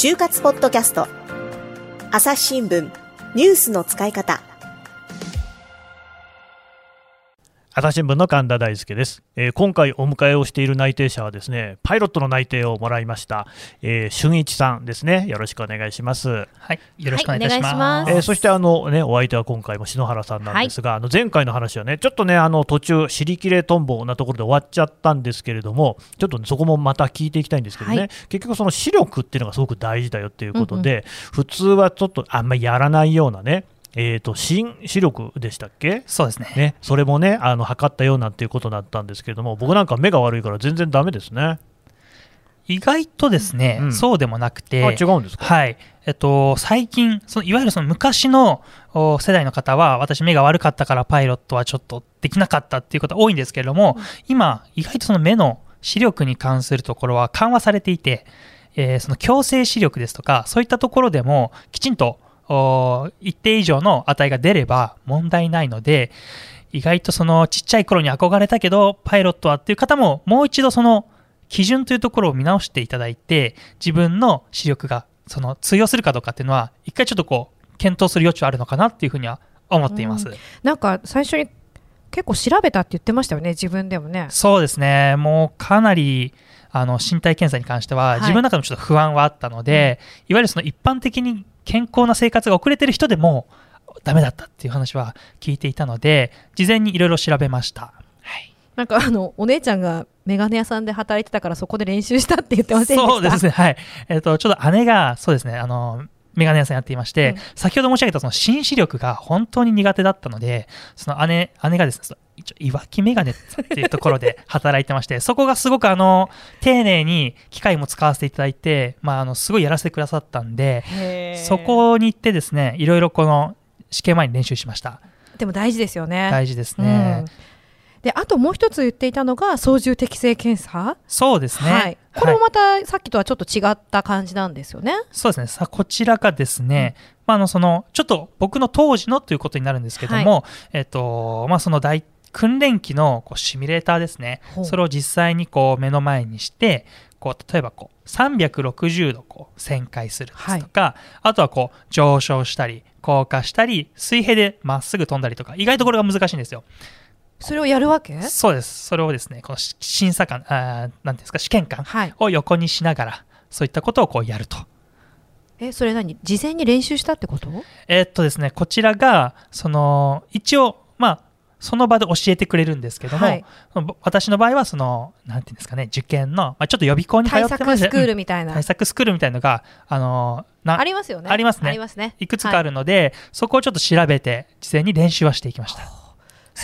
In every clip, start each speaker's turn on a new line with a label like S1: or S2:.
S1: 就活ポッドキャスト。朝日新聞ニュースの使い方。
S2: 朝日新聞の神田大輔です、えー、今回お迎えをしている内定者はですねパイロットの内定をもらいました、えー、俊一さんですね。よろしくお願いします。
S3: はいよろしくお願いします。
S2: はい、えー、そしてあのねお相手は今回も篠原さんなんですが、はい、あの前回の話はねちょっとねあの途中尻切れトンボなところで終わっちゃったんですけれどもちょっと、ね、そこもまた聞いていきたいんですけどね、はい、結局その視力っていうのがすごく大事だよっていうことで、うんうん、普通はちょっとあんまりやらないようなねえーと、新視力でしたっけ？
S3: そうですね。
S2: ねそれもねあの測ったようなっていうことだったんですけれども僕なんか目が悪いから全然だめですね。
S3: 意外とですね、うん、そうでもなくて
S2: 違うんですか、
S3: はい。えっと、最近そのいわゆるその昔の世代の方は私目が悪かったからパイロットはちょっとできなかったっていうことが多いんですけれども、うん、今意外とその目の視力に関するところは緩和されていて、えー、その強制視力ですとかそういったところでもきちんと一定以上の値が出れば問題ないので、意外とそのちっちゃい頃に憧れたけど、パイロットはっていう方ももう一度その基準というところを見直していただいて、自分の視力がその通用するかどうかっていうのは、一回ちょっとこう、検討する余地はあるのかなっていうふうには思っています。
S4: なんか最初に結構調べたって言ってましたよね、自分でもね。
S3: そうですね、もうかなり、あの身体検査に関しては、自分の中でもちょっと不安はあったので、はい、いわゆるその一般的に健康な生活が遅れてる人でもダメだったっていう話は聞いていたので事前にいろいろ調べました、
S4: はい、なんかあのお姉ちゃんがメガネ屋さんで働いてたからそこで練習したって言ってませんでした？
S3: そうですね。はい。えっ、ー、とちょっと姉がそうですね。あのメガネ屋さんやっていまして、うん、先ほど申し上げたその新視力が本当に苦手だったので、その姉、姉がですね、一応、いわきメガネっていうところで働いてまして、そこがすごくあの、丁寧に機械も使わせていただいて、まあ、あの、すごいやらせてくださったんで、そこに行ってですね、いろいろこの試験前に練習しました。
S4: でも大事ですよね。
S3: 大事ですね。
S4: うん。であともう一つ言っていたのが操縦適正検査。
S3: そうですね、はい、
S4: これもまたさっきとはちょっと違った感じなんですよね、はい、
S3: そうですね。さこちらがですね、うん、まあ、あのそのちょっと僕の当時のということになるんですけども、はい、えっとまあ、その大訓練機のこうシミュレーターですね。それを実際にこう目の前にしてこう例えばこう360度こう旋回するですとか、はい、あとはこう上昇したり降下したり水平でまっすぐ飛んだりとか意外とこれが難しいんですよ。
S4: それをやるわけ？
S3: そうです。それをですね、この審査官、あなんですか、試験官を横にしながら、はい、そういったことをこうやると。
S4: え、それ何？事前に練習したってこと？
S3: えー、っとですね、こちらが、その、一応、まあ、その場で教えてくれるんですけども、はい、私の場合はそのなんていうんですかね受験の、まあ、ちょっと予備校に通ってま
S4: しスクールみたいな、
S3: 対策スクールみたいなのがあの
S4: ありますよね。
S3: ありますね。ね。いくつかあるので、はい、そこをちょっと調べて事前に練習はしていきました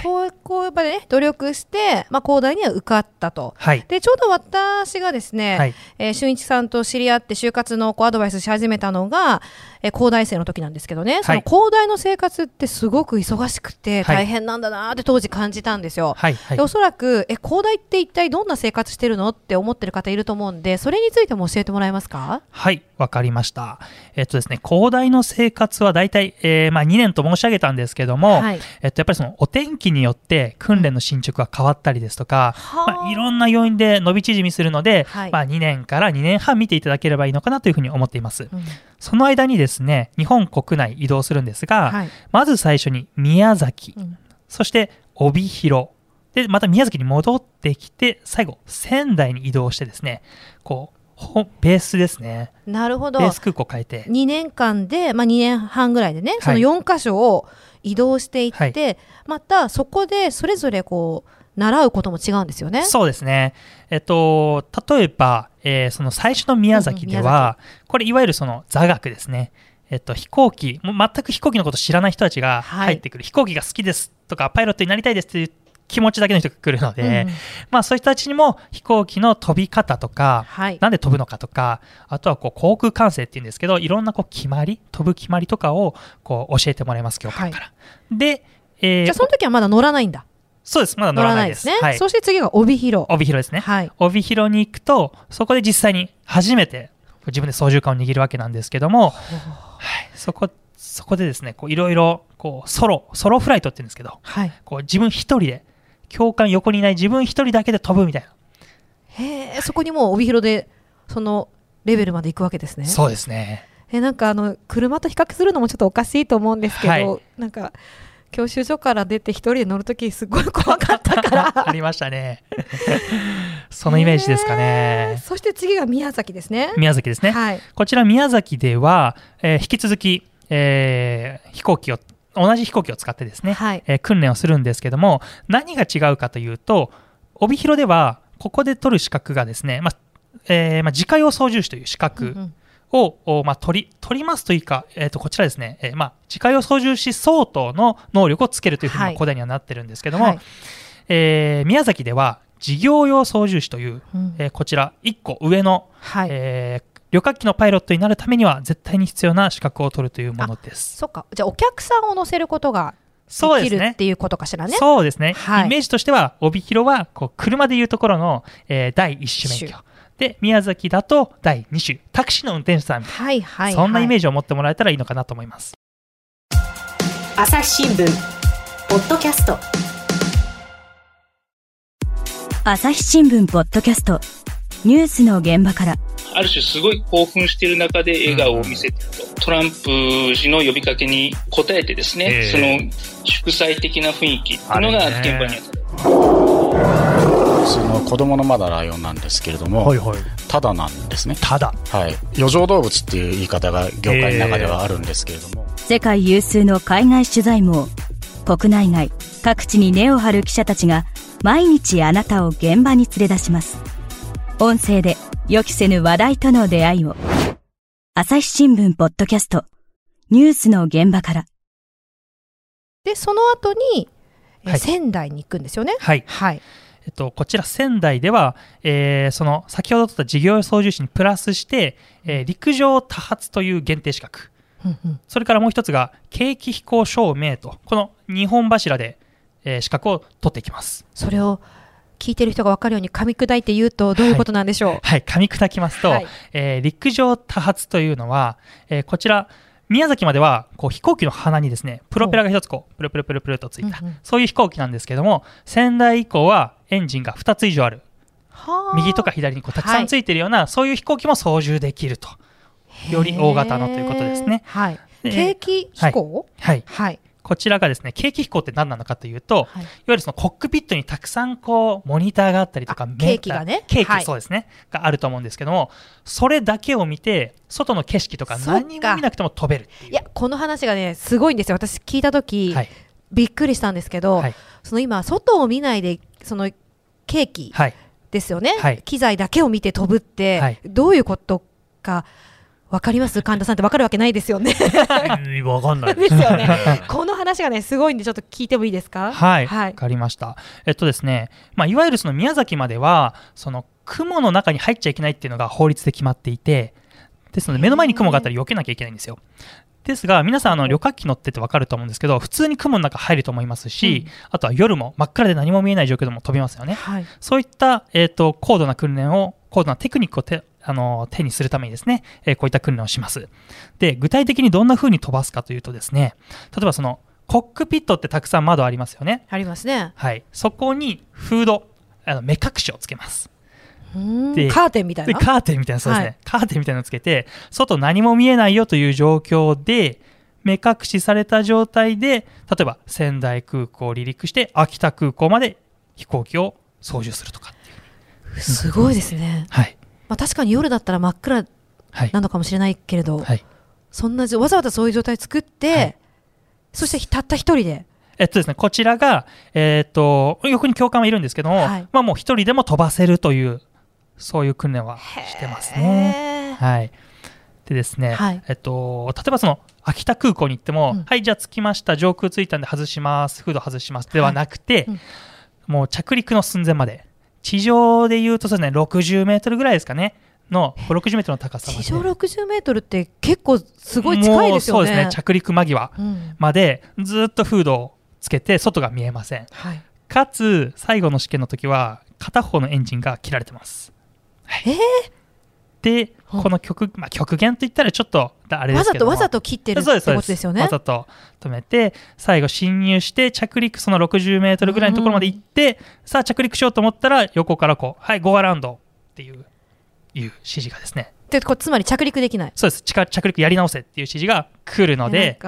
S4: そうこうやっぱりね努力して、まあ、高大には受かったと、はい、でちょうど私がですね、はい、えー、俊一さんと知り合って就活のこうアドバイスし始めたのが、えー、高大生の時なんですけどね、はい、その高大の生活ってすごく忙しくて大変なんだなって当時感じたんですよ、はい。はい、でおそらくえ高大って一体どんな生活してるのって思ってる方いると思うんでそれについても教えてもらえますか？
S3: はい。わかりました。えっとですね高大の生活は大体、えーまあ、2年と申し上げたんですけども、はい、えっと、やっぱりそのお天気によって訓練の進捗が変わったりですとか、まあ、いろんな要因で伸び縮みするので、はい、まあ、2年から2年半見ていただければいいのかなというふうに思っています。うん、その間にですね日本国内移動するんですが、はい、まず最初に宮崎、うん、そして帯広。でまた宮崎に戻ってきて最後仙台に移動してですねこうベースですね。
S4: なるほど。
S3: ベース空港変えて。
S4: 2年間で、まあ、2年半ぐらいでね、その4箇所を移動していって、はい、またそこでそれぞれこう、習うことも違うんですよね。
S3: そうですね。えっと、例えば、えー、その最初の宮崎では、うん、これいわゆるその座学ですね。えっと、飛行機、もう全く飛行機のこと知らない人たちが入ってくる、はい、飛行機が好きですとか、パイロットになりたいですっていう気持ちだけの人が来るので、うん、まあそういう人たちにも飛行機の飛び方とか、はい、なんで飛ぶのかとか、あとはこう航空管制っていうんですけど、いろんなこう決まり、飛ぶ決まりとかをこう教えてもらいます、教官から。はい、で、
S4: えー、じゃあその時はまだ乗らないんだ。
S3: そうです、まだ乗らないです。
S4: ですね、はい、そして次が帯広。
S3: 帯広ですね。はい、帯広に行くと、そこで実際に初めて自分で操縦桿を握るわけなんですけども、はい、そこ、そこでですね、いろいろ、こう、ソロ、ソロフライトって言うんですけど、はい、こう自分一人で、教官横にいない自分一人だけで飛ぶみたいな。
S4: へえ、そこにもう帯広で、その、レベルまで行くわけですね。
S3: そうですね。
S4: えなんかあの車と比較するのもちょっとおかしいと思うんですけど、はい、なんか教習所から出て一人で乗るときすごい怖かったから。
S3: ありましたね。そのイメージですかね、
S4: そして次が宮崎ですね。
S3: 宮崎ですね、はい、こちら宮崎では、えー、引き続き、えー、飛行機を同じ飛行機を使ってですね、はい、えー、訓練をするんですけども何が違うかというと帯広ではここで取る資格がですね、まあえーまあ、自家用操縦士という資格、うんうん。を、まあ、取り、取りますというか、えっ、ー、と、こちらですね、えー、まあ、自家用操縦士相当の能力をつけるというふうに、古代にはなってるんですけども、はい、えー、宮崎では、事業用操縦士という、うん、えー、こちら、1個上の、はい、えー、旅客機のパイロットになるためには絶対に必要な資格を取るというものです。
S4: そっか。じゃあ、お客さんを乗せることができるっていうことかしらね。
S3: そうですね。はい、イメージとしては、帯広はこう車でいうところの、えー、第一種免許。で宮崎だと第2種タクシーの運転手さん、はいはい、はい、そんなイメージを持ってもらえたらいいのかなと思います
S1: 朝日新聞ポッドキャスト
S5: 朝日新聞ポッドキャストニュースの現場から
S6: ある種すごい興奮している中で笑顔を見せてると、うん、トランプ氏の呼びかけに応えてですね、えー、その祝祭的な雰囲気っていうのが現場にあ
S7: った。その子供のまだライオンなんですけれども、はいはい、ただなんですね。
S2: ただ。
S7: はい。余剰動物っていう言い方が業界の中ではあるんですけれども。
S5: 世界有数の海外取材網、国内外、各地に根を張る記者たちが、毎日あなたを現場に連れ出します。音声で予期せぬ話題との出会いを。朝日新聞ポッドキャスト、ニュースの現場から。
S4: で、その後に、はい、仙台に行くんですよね？
S3: はい。はい。えっと、こちら仙台では、えー、その先ほど取った事業操縦士にプラスして、えー、陸上多発という限定資格、それからもう一つが景気飛行証明とこの2本柱で、えー、資格を取っていきます
S4: それを聞いてる人が分かるように噛み砕いて言うとどういうことなんでしょう、はい、
S3: はい、噛み砕きますと、はい、えー、陸上多発というのは、えー、こちら宮崎まではこう飛行機の鼻にですねプロペラが1つこうプルプルプルプルとついた、うんうん、そういう飛行機なんですけども仙台以降はエンジンが2つ以上ある。右とか左にこうたくさんついているような、はい、そういう飛行機も操縦できると。より大型のということですね。
S4: はい、景気飛行、
S3: はい、はい、こちらがですね、景気飛行って何なのかというと、はい、いわゆるそのコックピットにたくさんこう、モニターがあったりとか、
S4: ケーキがね。
S3: ケーキ、そうですね、があると思うんですけども、それだけを見て、外の景色とか何も見なくても飛べる
S4: いいや、この話がね、すごいんですよ。私聞いたとき、はい、びっくりしたんですけど、はい、その今、外を見ないで、そのケーキですよね、機材だけを見て飛ぶって、どういうことか。わかります？神田さんってわかるわけないですよね
S2: わかんない
S4: ですよね。この話がね、すごいんで、ちょっと聞いてもいいですか？
S3: はい。わ、かりました。えっとですね、まあ、いわゆるその宮崎までは、その雲の中に入っちゃいけないっていうのが法律で決まっていて、ですので、目の前に雲があったら避けなきゃいけないんですよ。ですが、皆さん、あの旅客機乗ってて分かると思うんですけど、普通に雲の中入ると思いますし、うん、あとは夜も真っ暗で何も見えない状況でも飛びますよね。はい、そういった、えーと高度な訓練を、高度なテクニックをてあの手にするためにですね、えー、こういった訓練をします。で、具体的にどんな風に飛ばすかというとですね、例えばそのコックピットってたくさん窓ありますよね。
S4: ありますね。
S3: はい。そこにフード、あの目隠しをつけます。
S4: でカーテンみたいな？
S3: カーテンみたいなそうですね、はい、カーテンみたいなのつけて外何も見えないよという状況で目隠しされた状態で例えば仙台空港を離陸して秋田空港まで飛行機を操縦するとか
S4: すごいですね、はい、まあ、確かに夜だったら真っ暗なのかもしれないけれど、はい、そんなわざわざそういう状態作って、はい、そしてたった一人で。
S3: えっとですね、こちらが、えー、っと横に教官はいるんですけども、はい、まあ、もう一人でも飛ばせるというそういう訓練はしてますね。はい、でですね、はい、えっと、例えばその秋田空港に行っても、うん、はいじゃあ着きました上空着いたんで外しますフード外しますではなくて、うん、もう着陸の寸前まで地上でいうとそうですね60メートルぐらいですかねの60メートルの高さ
S4: 地上60メートルって結構すごい近いですよね。そうですね
S3: 着陸間際までずっとフードをつけて外が見えません。はい、かつ最後の試験の時は片方のエンジンが切られてます。
S4: はい、えー
S3: で、この極,、まあ、極限といったらちょっとあれですけ
S4: どわざとわざと切ってるってことですよね。
S3: わざと止めて最後侵入して着陸その60メートルぐらいのところまで行って、さあ着陸しようと思ったら横からこうはいゴーアラウンドっていういう指示がですね。
S4: でこつまり着陸できない。
S3: そうです。着陸やり直せっていう指示が来るので。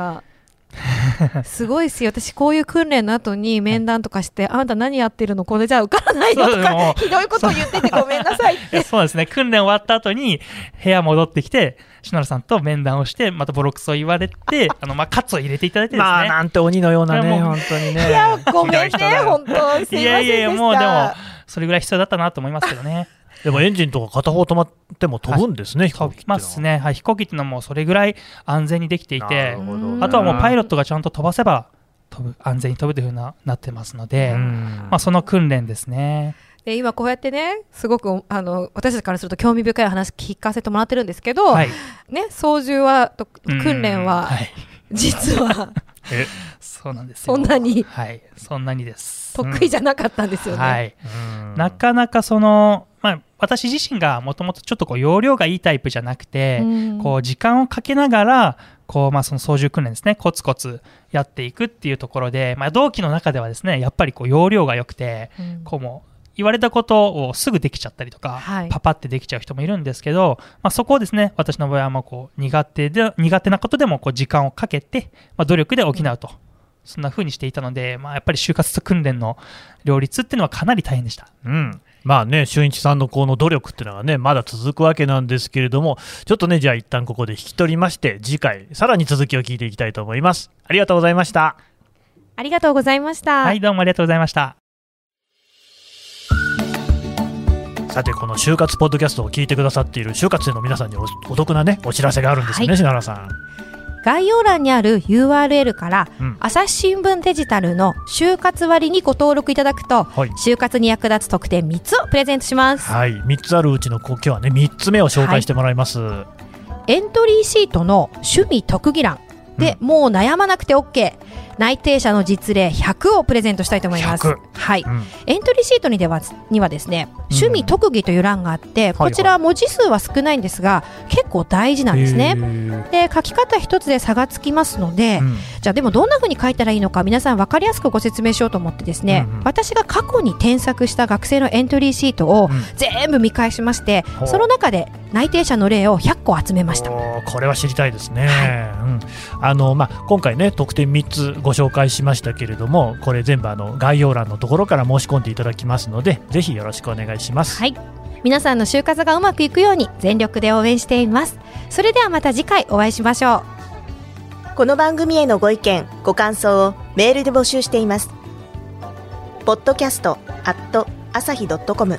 S4: すごいですよ。私こういう訓練の後に面談とかして、あんた何やってるのこれじゃ受からないよとか ひどいことを言っててごめんなさいって。
S3: そうですね。訓練終わった後に部屋戻ってきて篠原さんと面談をしてまたボロクソ言われて あの、まあ、カツを入れていただいてですね。ま
S2: あなんて鬼のようなね。本当にね。
S4: いやごめんね本当いやいやいやもうでも
S3: それぐらい必要だったなと思いますけどね
S2: でもエンジンとか片方止まっても飛ぶんですね、はい、飛
S3: びますね、はい、飛行機っていうのはもうそれぐらい安全にできていて、あとはもうパイロットがちゃんと飛ばせば飛ぶ安全に飛ぶというふうななってますので、まあ、その訓練ですね。
S4: で今こうやってねすごくあの私たちからすると興味深い話聞かせてもらってるんですけど、はい、ね操縦はと訓練は、はい、実は
S3: えそうなんです
S4: そんなに
S3: はいそんなにです。
S4: 得意じゃなかったんですよね、はい、
S3: なかなかそのまあ私自身がもともとちょっとこう容量がいいタイプじゃなくて、こう時間をかけながらこうまあその操縦訓練ですねコツコツやっていくっていうところで、まあ、同期の中ではですねやっぱりこう容量が良くて、こうも言われたことをすぐできちゃったりとか、はい、パパってできちゃう人もいるんですけど、まあ、そこをですね私の場合はもうこう苦手で苦手なことでもこう時間をかけて、まあ、努力で補うと、うん、そんな風にしていたので、まあ、やっぱり就活と訓練の両立っていうのはかなり大変でした。
S2: うんまあね、俊一さんのこの努力っていうのはね、まだ続くわけなんですけれども、ちょっとね、じゃあ一旦ここで引き取りまして、次回、さらに続きを聞いていきたいと思います。ありがとうございました。
S4: ありがとうございました。
S3: はい、どうもありがとうございました。
S2: さて、この就活ポッドキャストを聞いてくださっている就活生の皆さんにおお得なね、お知らせがあるんですよね、はい、篠原さん。
S4: 概要欄にある URL から、うん、朝日新聞デジタルの就活割にご登録いただくと、はい、就活に役立つ特典3つをプレゼントします。
S2: はい、3つあるうちの今日はね3つ目を紹介してもらいます。はい、
S4: エントリーシートの趣味特技欄で、うん、もう悩まなくて OK 内定者の実例100をプレゼントしたいと思います。はい、うん、エントリーシートにではにはですね、趣味特技という欄があって、うん、こちら文字数は少ないんですが、結構大事なんですね。で、書き方一つで差がつきますので、うん、じゃあでもどんな風に書いたらいいのか皆さん分かりやすくご説明しようと思ってですね、うんうん、私が過去に添削した学生のエントリーシートを全部見返しまして、その中で内定者の例を100個集めました。
S2: これは知りたいですね。はい、あのまあ今回ね特典3つご紹介しましたけれどもこれ全部あの概要欄のところから申し込んでいただきますのでぜひよろしくお願いします。
S4: はい。皆さんの就活がうまくいくように全力で応援しています。それではまた次回お会いしましょ
S1: う。この番組へのご意見ご感想をメールで募集しています。ポッドキャストアット朝日ドットコム